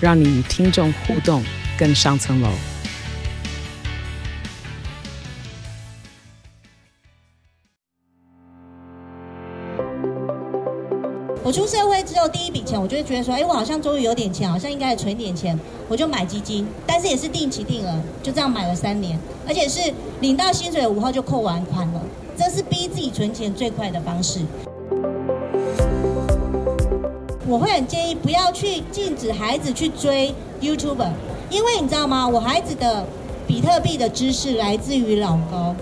让你与听众互动更上层楼。我出社会之后第一笔钱，我就会觉得说，哎，我好像终于有点钱，好像应该存点钱，我就买基金，但是也是定期定额，就这样买了三年，而且是领到薪水五号就扣完款了，这是逼自己存钱最快的方式。我会很建议不要去禁止孩子去追 YouTuber，因为你知道吗？我孩子的比特币的知识来自于老高。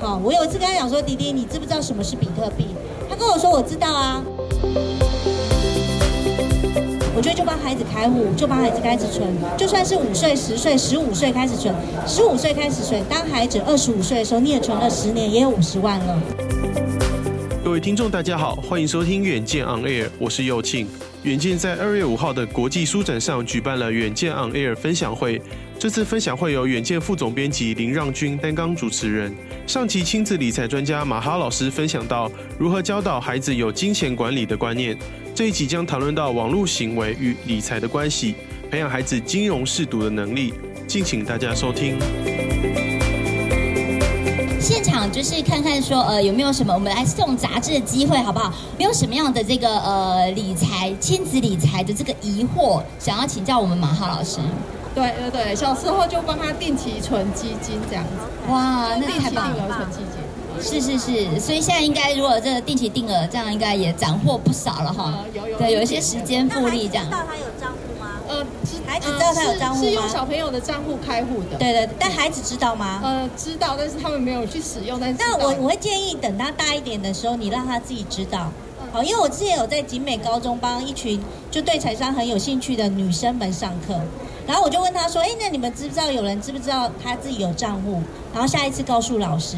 好，我有一次跟他讲说：“弟弟，你知不知道什么是比特币？”他跟我说：“我知道啊。”我觉得就帮孩子开户，就帮孩子开始存，就算是五岁、十岁、十五岁开始存，十五岁开始存，当孩子二十五岁的时候，你也存了十年，也有五十万了。各位听众，大家好，欢迎收听远见 On Air，我是佑庆。远见在二月五号的国际书展上举办了远见 On Air 分享会。这次分享会由远见副总编辑林让均担纲主持人。上期亲子理财专家马哈老师分享到如何教导孩子有金钱管理的观念。这一集将讨论到网络行为与理财的关系，培养孩子金融适度的能力。敬请大家收听。现场就是看看说，呃，有没有什么我们来送杂志的机会，好不好？没有什么样的这个呃理财、亲子理财的这个疑惑，想要请教我们马浩老师。对对对，小时候就帮他定期存基金这样子。哇，那太棒了！存基金。是是是，所以现在应该如果这个定期定额，这样应该也斩获不少了哈。有有。对，有一些时间复利这样。知道他有账户孩子知道他有账户吗？是用小朋友的账户开户的。对对，但孩子知道吗？呃，知道，但是他们没有去使用。但是那我我会建议等他大一点的时候，你让他自己知道。好，因为我之前有在景美高中帮一群就对财商很有兴趣的女生们上课，然后我就问他说：“哎，那你们知不知道有人知不知道他自己有账户？然后下一次告诉老师。”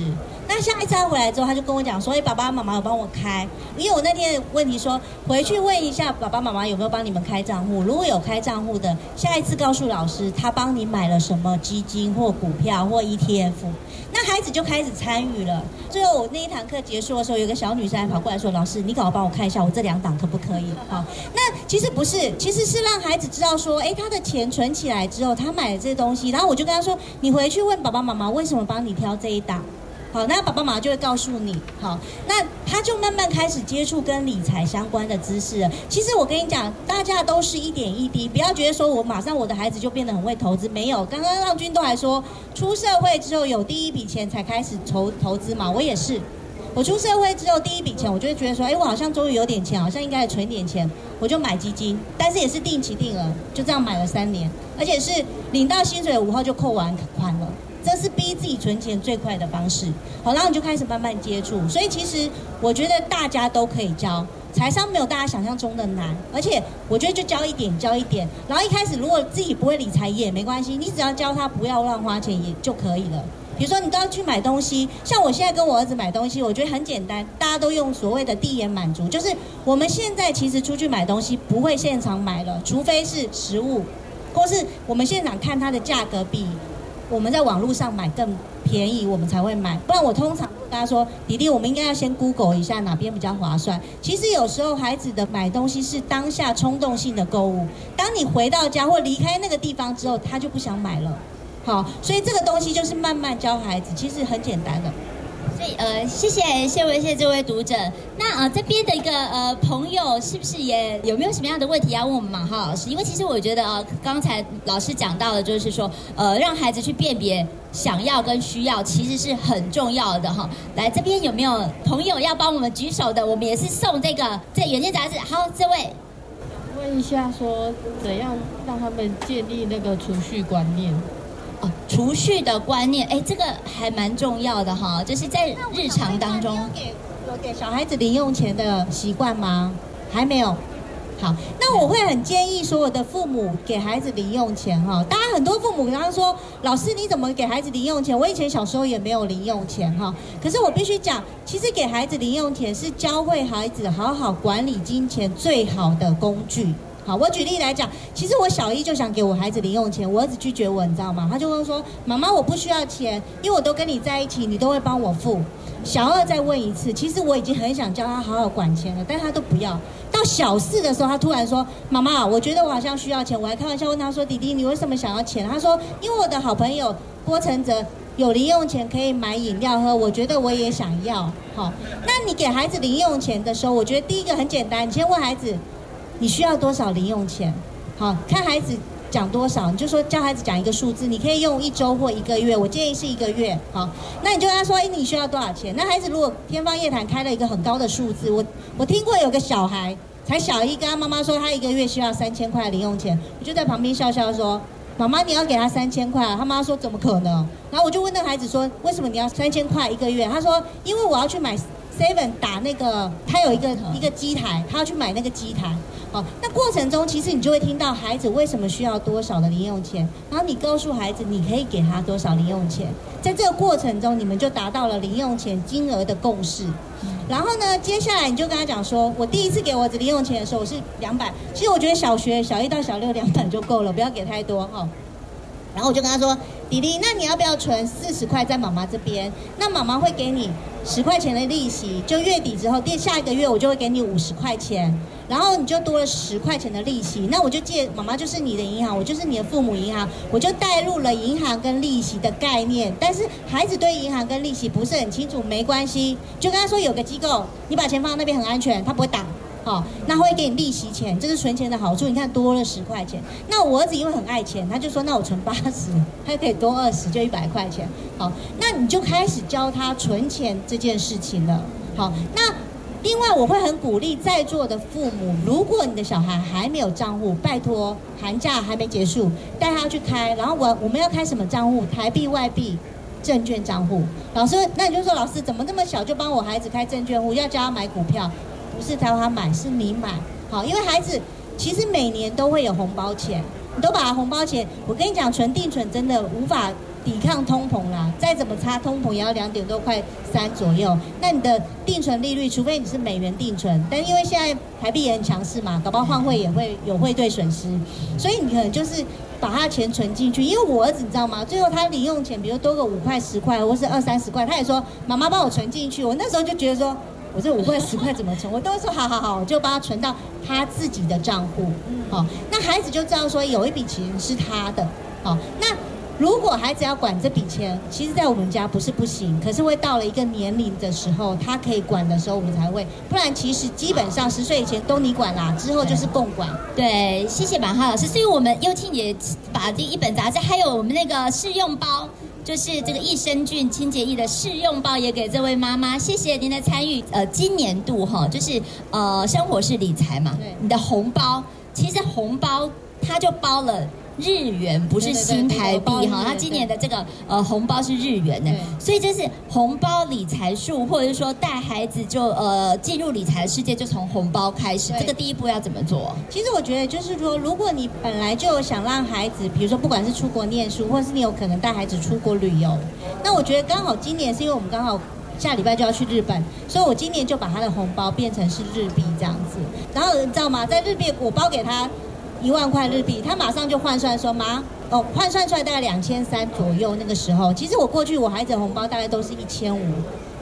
那下一次回来之后，他就跟我讲说：“哎，爸爸妈妈有帮我开，因为我那天问题说回去问一下爸爸妈妈有没有帮你们开账户，如果有开账户的，下一次告诉老师他帮你买了什么基金或股票或 ETF，那孩子就开始参与了。最后我那一堂课结束的时候，有个小女生还跑过来说：老师，你赶快帮我看一下我这两档可不可以？好，那其实不是，其实是让孩子知道说，哎，他的钱存起来之后，他买了这些东西，然后我就跟他说，你回去问爸爸妈妈为什么帮你挑这一档。”好，那爸爸妈妈就会告诉你，好，那他就慢慢开始接触跟理财相关的知识了。其实我跟你讲，大家都是一点一滴，不要觉得说我马上我的孩子就变得很会投资，没有。刚刚让均都还说，出社会之后有第一笔钱才开始投投资嘛，我也是。我出社会之后第一笔钱，我就会觉得说，哎，我好像终于有点钱，好像应该存点钱，我就买基金，但是也是定期定额，就这样买了三年，而且是领到薪水五号就扣完款了。这是逼自己存钱最快的方式，好，然后你就开始慢慢接触。所以其实我觉得大家都可以教，财商没有大家想象中的难，而且我觉得就教一点，教一点。然后一开始如果自己不会理财也没关系，你只要教他不要乱花钱也就可以了。比如说你都要去买东西，像我现在跟我儿子买东西，我觉得很简单，大家都用所谓的第一眼满足，就是我们现在其实出去买东西不会现场买了，除非是实物，或是我们现场看它的价格比。我们在网络上买更便宜，我们才会买。不然我通常跟他说：“弟弟，我们应该要先 Google 一下哪边比较划算。”其实有时候孩子的买东西是当下冲动性的购物，当你回到家或离开那个地方之后，他就不想买了。好，所以这个东西就是慢慢教孩子，其实很简单的。呃，谢谢谢谢谢这位读者。那呃，这边的一个呃朋友，是不是也有没有什么样的问题要问我们马浩老师？因为其实我觉得呃，刚才老师讲到的，就是说呃，让孩子去辨别想要跟需要，其实是很重要的哈。来，这边有没有朋友要帮我们举手的？我们也是送这个这远见杂志。好，这位问一下，说怎样让他们建立那个储蓄观念？哦，储蓄的观念，哎，这个还蛮重要的哈，就是在日常当中。有给有给小孩子零用钱的习惯吗？还没有。好，那我会很建议所有的父母给孩子零用钱哈。当然，很多父母刚刚说，老师你怎么给孩子零用钱？我以前小时候也没有零用钱哈。可是我必须讲，其实给孩子零用钱是教会孩子好好管理金钱最好的工具。好，我举例来讲，其实我小一就想给我孩子零用钱，我儿子拒绝我，你知道吗？他就问说：“妈妈，我不需要钱，因为我都跟你在一起，你都会帮我付。”小二再问一次，其实我已经很想教他好好管钱了，但他都不要。到小四的时候，他突然说：“妈妈，我觉得我好像需要钱。”我还开玩笑问他说：“弟弟，你为什么想要钱？”他说：“因为我的好朋友郭承泽有零用钱可以买饮料喝，我觉得我也想要。”好，那你给孩子零用钱的时候，我觉得第一个很简单，你先问孩子你需要多少零用钱。好，看孩子。讲多少，你就说教孩子讲一个数字，你可以用一周或一个月，我建议是一个月。好，那你就跟他说，哎，你需要多少钱？那孩子如果天方夜谭开了一个很高的数字，我我听过有个小孩才小一，跟他妈妈说他一个月需要三千块零用钱，我就在旁边笑笑说，妈妈你要给他三千块，他妈说怎么可能？然后我就问那孩子说，为什么你要三千块一个月？他说因为我要去买 seven 打那个，他有一个一个机台，他要去买那个机台。好，那过程中其实你就会听到孩子为什么需要多少的零用钱，然后你告诉孩子你可以给他多少零用钱，在这个过程中你们就达到了零用钱金额的共识。然后呢，接下来你就跟他讲说，我第一次给我儿子零用钱的时候我是两百，其实我觉得小学小一到小六两百就够了，不要给太多哈。然后我就跟他说，弟弟，那你要不要存四十块在妈妈这边？那妈妈会给你十块钱的利息，就月底之后，第下一个月我就会给你五十块钱。然后你就多了十块钱的利息，那我就借妈妈就是你的银行，我就是你的父母银行，我就带入了银行跟利息的概念。但是孩子对银行跟利息不是很清楚，没关系，就跟他说有个机构，你把钱放在那边很安全，他不会打，好，那会给你利息钱，这是存钱的好处。你看多了十块钱，那我儿子因为很爱钱，他就说那我存八十，他就可以多二十，就一百块钱。好，那你就开始教他存钱这件事情了。好，那。另外，我会很鼓励在座的父母，如果你的小孩还没有账户，拜托寒假还没结束，带他去开。然后我我们要开什么账户？台币、外币、证券账户。老师，那你就说老师怎么这么小就帮我孩子开证券户？要教他买股票？不是教他买，是你买。好，因为孩子其实每年都会有红包钱，你都把红包钱。我跟你讲，存定存真的无法。抵抗通膨啦，再怎么差，通膨也要两点多块三左右。那你的定存利率，除非你是美元定存，但因为现在台币也很强势嘛，搞不好换汇也会有汇兑损失，所以你可能就是把他钱存进去。因为我儿子你知道吗？最后他零用钱，比如多个五块十块，或是二三十块，他也说妈妈帮我存进去。我那时候就觉得说，我这五块十块怎么存？我都会说好好好，我就帮他存到他自己的账户。好，那孩子就知道说有一笔钱是他的。好，那。如果孩子要管这笔钱，其实，在我们家不是不行，可是会到了一个年龄的时候，他可以管的时候，我们才会。不然，其实基本上十岁以前都你管啦，之后就是共管。对，谢谢马哈老师。所以我们幼庆也把这一本杂志，还有我们那个试用包，就是这个益生菌清洁液的试用包，也给这位妈妈。谢谢您的参与。呃，今年度哈，就是呃，生活是理财嘛，对，你的红包，其实红包它就包了。日元不是新台币哈，他今年的这个呃红包是日元的，所以这是红包理财术，或者是说带孩子就呃进入理财的世界，就从红包开始。这个第一步要怎么做？其实我觉得就是说，如果你本来就想让孩子，比如说不管是出国念书，或者是你有可能带孩子出国旅游，那我觉得刚好今年是因为我们刚好下礼拜就要去日本，所以我今年就把他的红包变成是日币这样子。然后你知道吗？在日币我包给他。一万块日币，他马上就换算说，妈，哦，换算出来大概两千三左右。那个时候，其实我过去我孩子的红包大概都是一千五，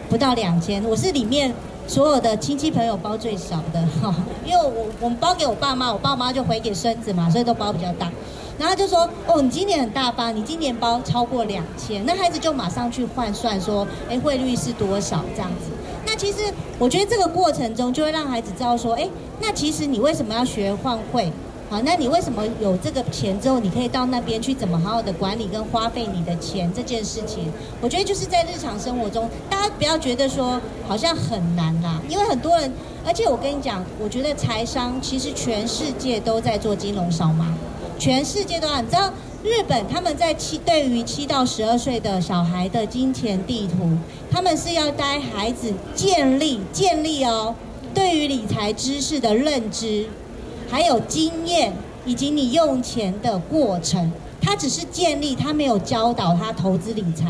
不到两千。我是里面所有的亲戚朋友包最少的哈，因为我我们包给我爸妈，我爸妈就回给孙子嘛，所以都包比较大。然后就说，哦，你今年很大方，你今年包超过两千，那孩子就马上去换算说，哎，汇率是多少这样子。那其实我觉得这个过程中就会让孩子知道说，哎，那其实你为什么要学换汇？好，那你为什么有这个钱之后，你可以到那边去怎么好好的管理跟花费你的钱这件事情？我觉得就是在日常生活中，大家不要觉得说好像很难啦，因为很多人，而且我跟你讲，我觉得财商其实全世界都在做金融扫码，全世界都啊，你知道日本他们在七对于七到十二岁的小孩的金钱地图，他们是要带孩子建立建立哦，对于理财知识的认知。还有经验以及你用钱的过程。他只是建立，他没有教导他投资理财。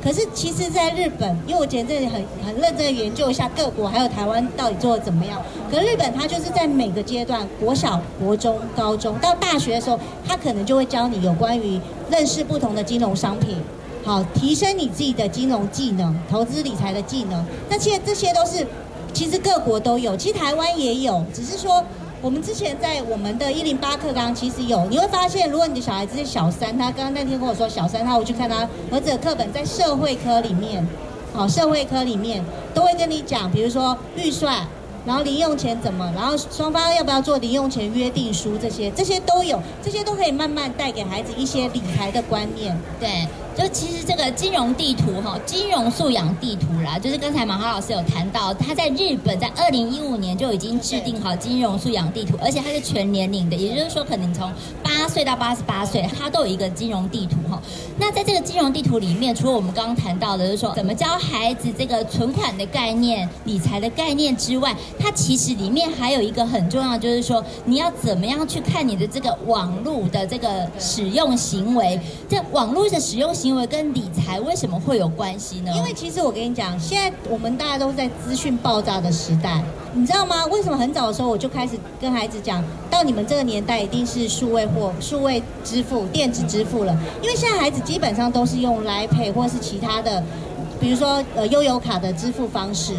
可是其实，在日本，因为我前阵子很很认真的研究一下各国还有台湾到底做的怎么样。可是日本，他就是在每个阶段，国小、国中、高中到大学的时候，他可能就会教你有关于认识不同的金融商品，好提升你自己的金融技能、投资理财的技能。那其实这些都是，其实各国都有，其实台湾也有，只是说。我们之前在我们的一零八课纲其实有，你会发现，如果你的小孩子是小三，他刚刚那天跟我说小三，他会去看他儿子的课本，在社会科里面，好，社会科里面都会跟你讲，比如说预算，然后零用钱怎么，然后双方要不要做零用钱约定书，这些这些都有，这些都可以慢慢带给孩子一些理财的观念，对。就其实这个金融地图哈，金融素养地图啦，就是刚才马哈老师有谈到，他在日本在二零一五年就已经制定好金融素养地图，而且它是全年龄的，也就是说，可能从八岁到八十八岁，它都有一个金融地图哈。那在这个金融地图里面，除了我们刚刚谈到的，就是说怎么教孩子这个存款的概念、理财的概念之外，它其实里面还有一个很重要，就是说你要怎么样去看你的这个网络的这个使用行为，这网络的使用。行为跟理财为什么会有关系呢？因为其实我跟你讲，现在我们大家都在资讯爆炸的时代，你知道吗？为什么很早的时候我就开始跟孩子讲，到你们这个年代一定是数位或数位支付、电子支付了。因为现在孩子基本上都是用 l i Pay 或是其他的，比如说呃悠游卡的支付方式。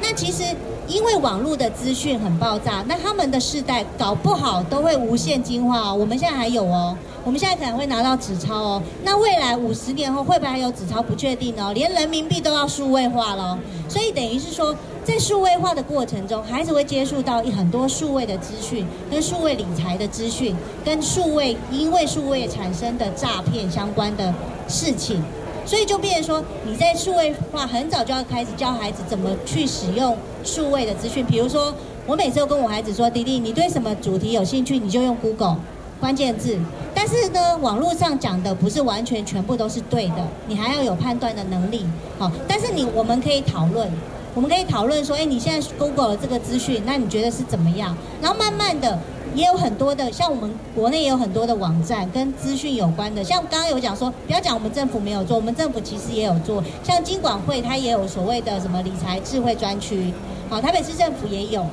那其实因为网络的资讯很爆炸，那他们的世代搞不好都会无现金化哦。我们现在还有哦。我们现在可能会拿到纸钞哦，那未来五十年后会不会还有纸钞？不确定哦，连人民币都要数位化了，所以等于是说，在数位化的过程中，孩子会接触到很多数位的资讯，跟数位理财的资讯，跟数位因为数位产生的诈骗相关的事情，所以就变成说，你在数位化很早就要开始教孩子怎么去使用数位的资讯，比如说，我每次都跟我孩子说，弟弟，你对什么主题有兴趣，你就用 Google。关键字，但是呢，网络上讲的不是完全全部都是对的，你还要有判断的能力。好，但是你我们可以讨论，我们可以讨论说，哎，你现在 Google 了这个资讯，那你觉得是怎么样？然后慢慢的，也有很多的，像我们国内也有很多的网站跟资讯有关的，像刚刚有讲说，不要讲我们政府没有做，我们政府其实也有做，像金管会它也有所谓的什么理财智慧专区，好，台北市政府也有。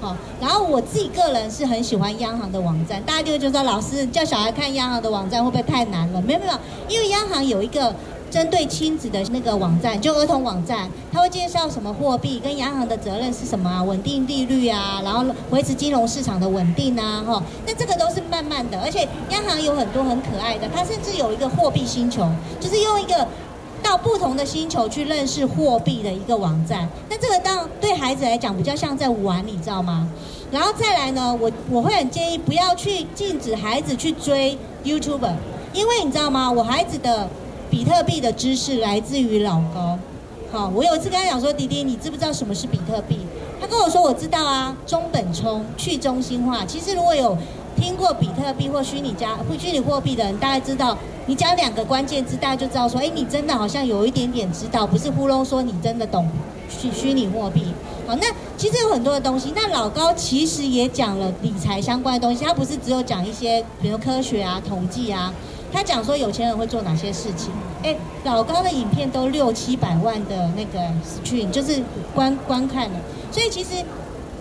好，然后我自己个人是很喜欢央行的网站，大家就会觉得老师叫小孩看央行的网站会不会太难了？没有没有，因为央行有一个针对亲子的那个网站，就儿童网站，他会介绍什么货币跟央行的责任是什么啊，稳定利率啊，然后维持金融市场的稳定啊，哈，那这个都是慢慢的，而且央行有很多很可爱的，它甚至有一个货币星球，就是用一个。到不同的星球去认识货币的一个网站，那这个当对孩子来讲比较像在玩，你知道吗？然后再来呢，我我会很建议不要去禁止孩子去追 YouTuber，因为你知道吗？我孩子的比特币的知识来自于老高。好，我有一次跟他讲说，弟弟，你知不知道什么是比特币？他跟我说，我知道啊，中本聪，去中心化。其实如果有听过比特币或虚拟加不虚拟货币的人，大概知道。你讲两个关键字，大家就知道说，哎，你真的好像有一点点知道，不是糊弄说你真的懂虚虚拟货币。好，那其实有很多的东西。那老高其实也讲了理财相关的东西，他不是只有讲一些，比如科学啊、统计啊，他讲说有钱人会做哪些事情。哎，老高的影片都六七百万的那个 stream，就是观观看了，所以其实。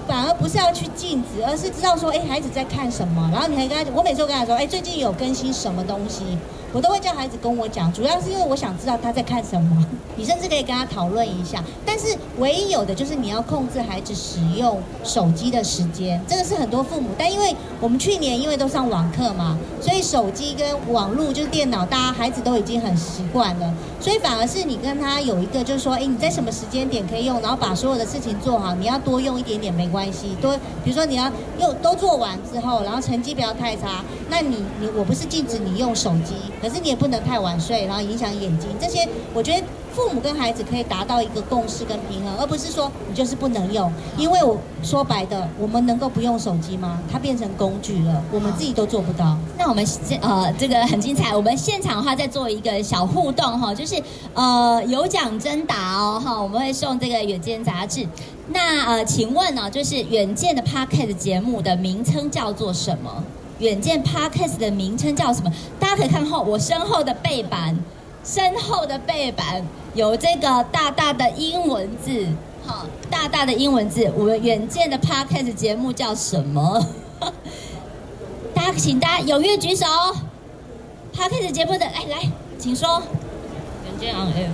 反而不是要去禁止，而是知道说，哎，孩子在看什么，然后你还跟他，我每次都跟他说，哎，最近有更新什么东西。我都会叫孩子跟我讲，主要是因为我想知道他在看什么。你甚至可以跟他讨论一下，但是唯一有的就是你要控制孩子使用手机的时间，这个是很多父母。但因为我们去年因为都上网课嘛，所以手机跟网络就是电脑，大家孩子都已经很习惯了，所以反而是你跟他有一个就是说，哎，你在什么时间点可以用，然后把所有的事情做好，你要多用一点点没关系，多比如说你要用都做完之后，然后成绩不要太差，那你你我不是禁止你用手机。可是你也不能太晚睡，然后影响眼睛。这些我觉得父母跟孩子可以达到一个共识跟平衡，而不是说你就是不能用。因为我说白的，我们能够不用手机吗？它变成工具了，我们自己都做不到。那我们呃，这个很精彩。我们现场的话再做一个小互动哈，就是呃有奖征答哦哈，我们会送这个远见杂志。那呃，请问呢，就是远见的 Podcast 节目的名称叫做什么？远见 Podcast 的名称叫什么？大家可以看后我身后的背板，身后的背板有这个大大的英文字，好，大大的英文字。我们远见的 Podcast 节目叫什么？大家请大家踊跃举手。Podcast 节目的，来来，请说。远见 On Air。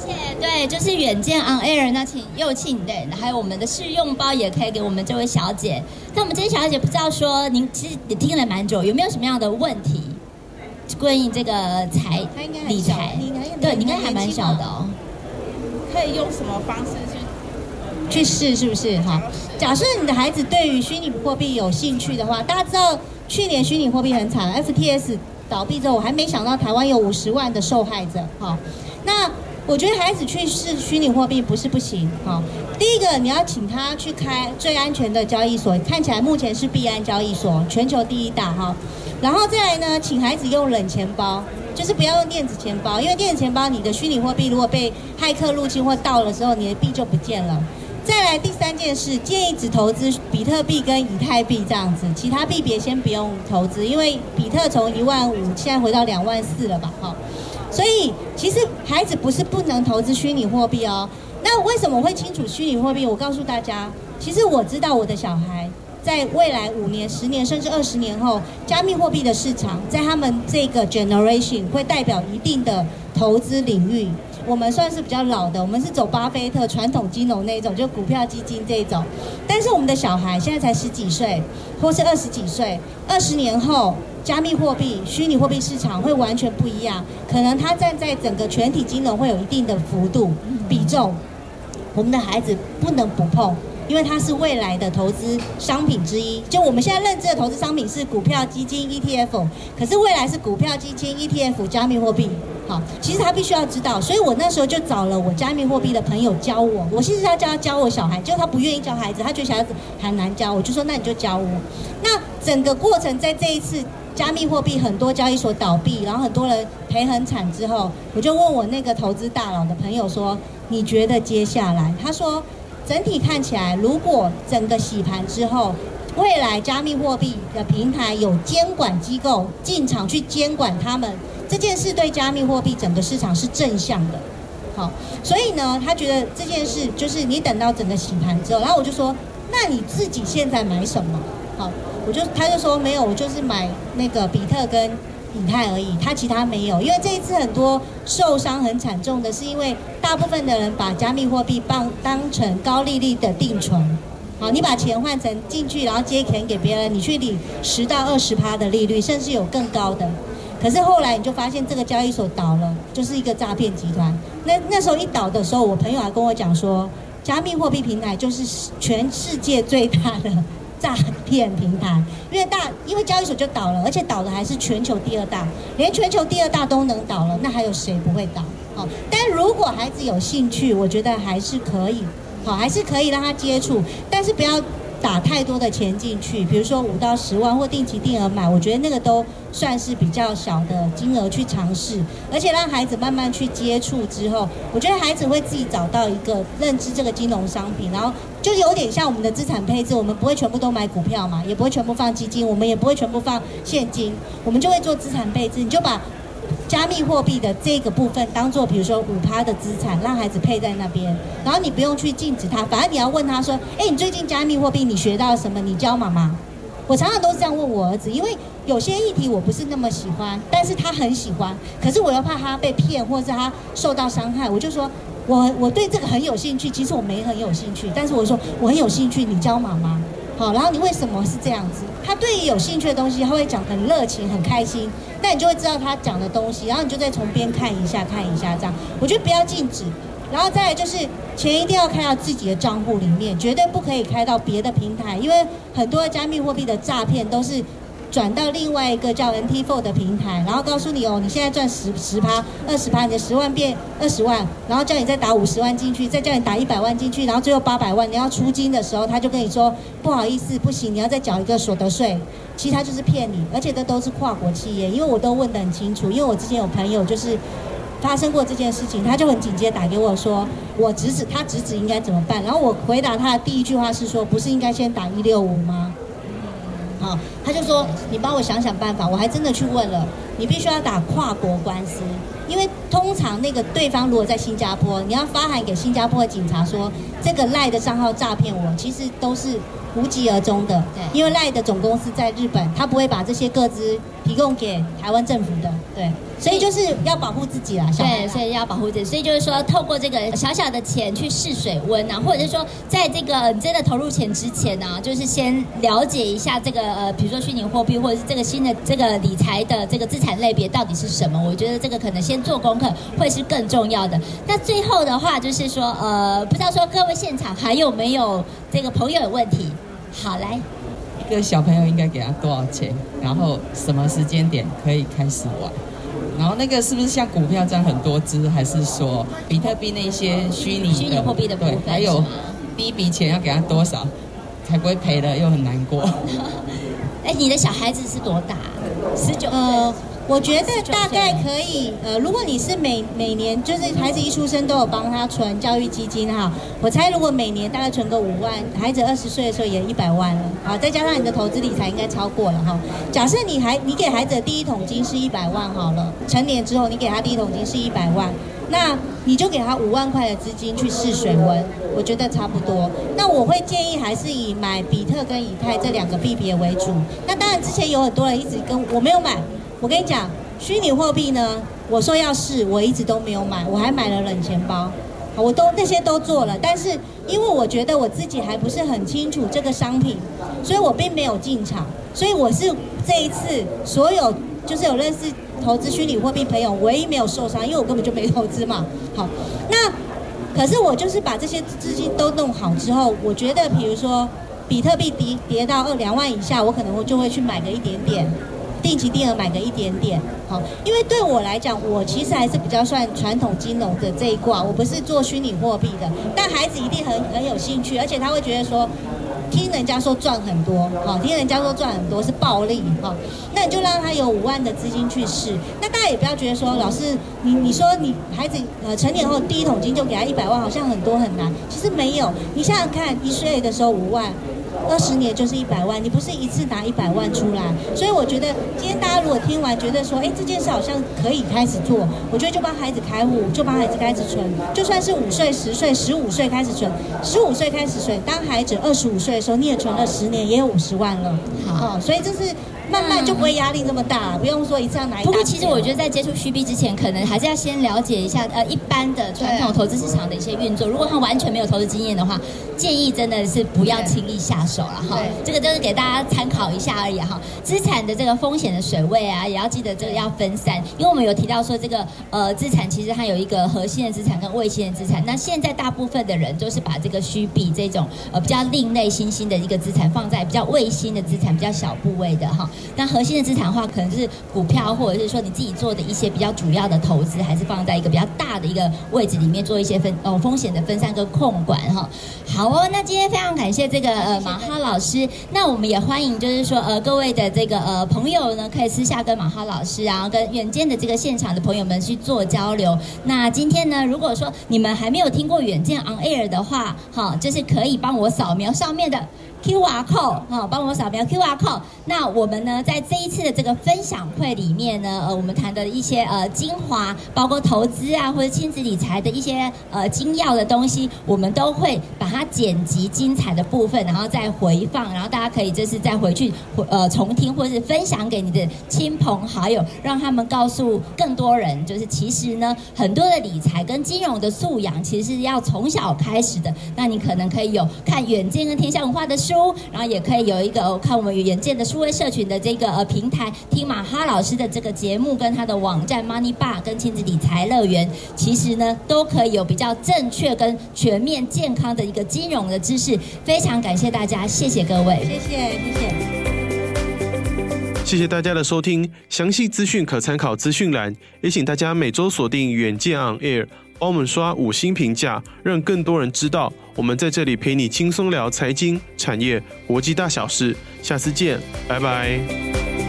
谢谢对，就是远见 on air，那请又庆对，还有我们的试用包也可以给我们这位小姐。那我们这位小姐不知道说，您其实也听了蛮久，有没有什么样的问题？关于这个财理财，对，你应该还蛮小的哦。可以用什么方式去去试？是不是？哈，假设你的孩子对于虚拟货币有兴趣的话，大家知道去年虚拟货币很惨，FTS 倒闭之后，我还没想到台湾有五十万的受害者。哈，那。我觉得孩子去试虚拟货币不是不行，哈，第一个你要请他去开最安全的交易所，看起来目前是币安交易所，全球第一大哈。然后再来呢，请孩子用冷钱包，就是不要用电子钱包，因为电子钱包你的虚拟货币如果被骇客入侵或盗了之后，你的币就不见了。再来第三件事，建议只投资比特币跟以太币这样子，其他币别先不用投资，因为比特从一万五现在回到两万四了吧，哈。所以，其实孩子不是不能投资虚拟货币哦。那为什么会清楚虚拟货币？我告诉大家，其实我知道我的小孩在未来五年、十年甚至二十年后，加密货币的市场在他们这个 generation 会代表一定的投资领域。我们算是比较老的，我们是走巴菲特传统金融那一种，就股票基金这种。但是我们的小孩现在才十几岁，或是二十几岁，二十年后。加密货币、虚拟货币市场会完全不一样，可能它站在整个全体金融会有一定的幅度比重，我们的孩子不能不碰，因为它是未来的投资商品之一。就我们现在认知的投资商品是股票、基金、ETF，可是未来是股票、基金、ETF、加密货币。好，其实他必须要知道，所以我那时候就找了我加密货币的朋友教我。我其实要教他教我小孩，结果他不愿意教孩子，他觉得小孩子很难教，我就说那你就教我。那整个过程在这一次。加密货币很多交易所倒闭，然后很多人赔很惨之后，我就问我那个投资大佬的朋友说：“你觉得接下来？”他说：“整体看起来，如果整个洗盘之后，未来加密货币的平台有监管机构进场去监管他们，这件事对加密货币整个市场是正向的。好，所以呢，他觉得这件事就是你等到整个洗盘之后，然后我就说：那你自己现在买什么？好。”我就他就说没有，我就是买那个比特跟以太而已，他其他没有。因为这一次很多受伤很惨重的是，因为大部分的人把加密货币当当成高利率的定存，好，你把钱换成进去，然后借钱给别人，你去领十到二十趴的利率，甚至有更高的。可是后来你就发现这个交易所倒了，就是一个诈骗集团。那那时候一倒的时候，我朋友还跟我讲说，加密货币平台就是全世界最大的。诈骗平台，因为大，因为交易所就倒了，而且倒的还是全球第二大，连全球第二大都能倒了，那还有谁不会倒？好，但如果孩子有兴趣，我觉得还是可以，好，还是可以让他接触，但是不要。打太多的钱进去，比如说五到十万或定期定额买，我觉得那个都算是比较小的金额去尝试，而且让孩子慢慢去接触之后，我觉得孩子会自己找到一个认知这个金融商品，然后就有点像我们的资产配置，我们不会全部都买股票嘛，也不会全部放基金，我们也不会全部放现金，我们就会做资产配置，你就把。加密货币的这个部分，当做比如说五趴的资产，让孩子配在那边，然后你不用去禁止他，反正你要问他说：“哎，你最近加密货币你学到什么？你教妈妈。”我常常都是这样问我儿子，因为有些议题我不是那么喜欢，但是他很喜欢，可是我又怕他被骗或者是他受到伤害，我就说我我对这个很有兴趣，其实我没很有兴趣，但是我说我很有兴趣，你教妈妈。好，然后你为什么是这样子？他对于有兴趣的东西，他会讲很热情、很开心，那你就会知道他讲的东西，然后你就再从边看一下、看一下这样。我觉得不要禁止，然后再来就是钱一定要开到自己的账户里面，绝对不可以开到别的平台，因为很多加密货币的诈骗都是转到另外一个叫 NT4 的平台，然后告诉你哦，你现在赚十十趴、二十趴，你的十万变二十万，然后叫你再打五十万进去，再叫你打一百万进去，然后最后八百万，你要出金的时候，他就跟你说不好意思，不行，你要再缴一个所得税。其实他就是骗你，而且这都是跨国企业，因为我都问得很清楚，因为我之前有朋友就是发生过这件事情，他就很紧接打给我说，我侄子他侄子应该怎么办？然后我回答他的第一句话是说，不是应该先打一六五吗？啊，他就说你帮我想想办法，我还真的去问了，你必须要打跨国官司，因为通常那个对方如果在新加坡，你要发函给新加坡的警察说这个赖的账号诈骗我，其实都是无疾而终的，对，因为赖的总公司在日本，他不会把这些个资提供给台湾政府的，对。所以就是要保护自己啦，对，所以要保护自己。所以就是说，透过这个小小的钱去试水温啊，或者是说，在这个你真的投入钱之前呢，就是先了解一下这个呃，比如说虚拟货币或者是这个新的这个理财的这个资产类别到底是什么？我觉得这个可能先做功课会是更重要的。那最后的话就是说，呃，不知道说各位现场还有没有这个朋友有问题？好，来，一个小朋友应该给他多少钱？然后什么时间点可以开始玩？然后那个是不是像股票这样很多支，还是说比特币那些虚拟虚拟货币的部分？还有第一笔钱要给他多少，才不会赔了又很难过？哎，你的小孩子是多大？十九。呃我觉得大概可以，呃，如果你是每每年就是孩子一出生都有帮他存教育基金哈，我猜如果每年大概存个五万，孩子二十岁的时候也一百万了，好，再加上你的投资理财应该超过了哈。假设你还你给孩子的第一桶金是一百万好了，成年之后你给他第一桶金是一百万，那你就给他五万块的资金去试水温，我觉得差不多。那我会建议还是以买比特跟以太这两个币别为主。那当然之前有很多人一直跟我没有买。我跟你讲，虚拟货币呢，我说要试，我一直都没有买，我还买了冷钱包，我都那些都做了，但是因为我觉得我自己还不是很清楚这个商品，所以我并没有进场，所以我是这一次所有就是有认识投资虚拟货币朋友，唯一没有受伤，因为我根本就没投资嘛。好，那可是我就是把这些资金都弄好之后，我觉得比如说比特币跌跌到二两万以下，我可能我就会去买个一点点。定期定额买个一点点，好，因为对我来讲，我其实还是比较算传统金融的这一挂，我不是做虚拟货币的。但孩子一定很很有兴趣，而且他会觉得说，听人家说赚很多，好，听人家说赚很多是暴利，哈，那你就让他有五万的资金去试。那大家也不要觉得说，老师你你说你孩子呃成年后第一桶金就给他一百万，好像很多很难，其实没有。你想想看，一岁的时候五万。二十年就是一百万，你不是一次拿一百万出来，所以我觉得今天大家如果听完觉得说，哎，这件事好像可以开始做，我觉得就帮孩子开户，就帮孩子开始存，就算是五岁、十岁、十五岁开始存，十五岁开始存，当孩子二十五岁的时候，你也存了十年，也有五十万了。好，所以这是。慢慢就不会压力那么大，不用说一次要拿一。不过其实我觉得在接触虚币之前，可能还是要先了解一下呃一般的传统投资市场的一些运作。如果他完全没有投资经验的话，建议真的是不要轻易下手了哈。这个就是给大家参考一下而已哈。资产的这个风险的水位啊，也要记得这个要分散，因为我们有提到说这个呃资产其实它有一个核心的资产跟卫星的资产。那现在大部分的人都是把这个虚币这种呃比较另类新兴的一个资产放在比较卫星的资产比较小部位的哈。那核心的资产的话，可能就是股票，或者是说你自己做的一些比较主要的投资，还是放在一个比较大的一个位置里面做一些分哦风险的分散跟控管哈。好哦，那今天非常感谢这个呃马哈老师，那我们也欢迎就是说呃各位的这个呃朋友呢，可以私下跟马哈老师，然后跟远见的这个现场的朋友们去做交流。那今天呢，如果说你们还没有听过远见 On Air 的话，哈，就是可以帮我扫描上面的。Q R code，好，帮我扫描 Q R code。那我们呢，在这一次的这个分享会里面呢，呃，我们谈的一些呃精华，包括投资啊或者亲子理财的一些呃精要的东西，我们都会把它剪辑精彩的部分，然后再回放，然后大家可以就是再回去呃重听或者是分享给你的亲朋好友，让他们告诉更多人，就是其实呢，很多的理财跟金融的素养，其实是要从小开始的。那你可能可以有看远见跟天下文化的书。然后也可以有一个看我们远见的数位社群的这个呃平台，听马哈老师的这个节目跟他的网站 Money Bar 跟亲子理财乐园，其实呢都可以有比较正确跟全面健康的一个金融的知识。非常感谢大家，谢谢各位，谢谢谢谢。谢谢大家的收听，详细资讯可参考资讯栏，也请大家每周锁定远见 On Air，帮我们刷五星评价，让更多人知道我们在这里陪你轻松聊财经、产业、国际大小事。下次见，拜拜。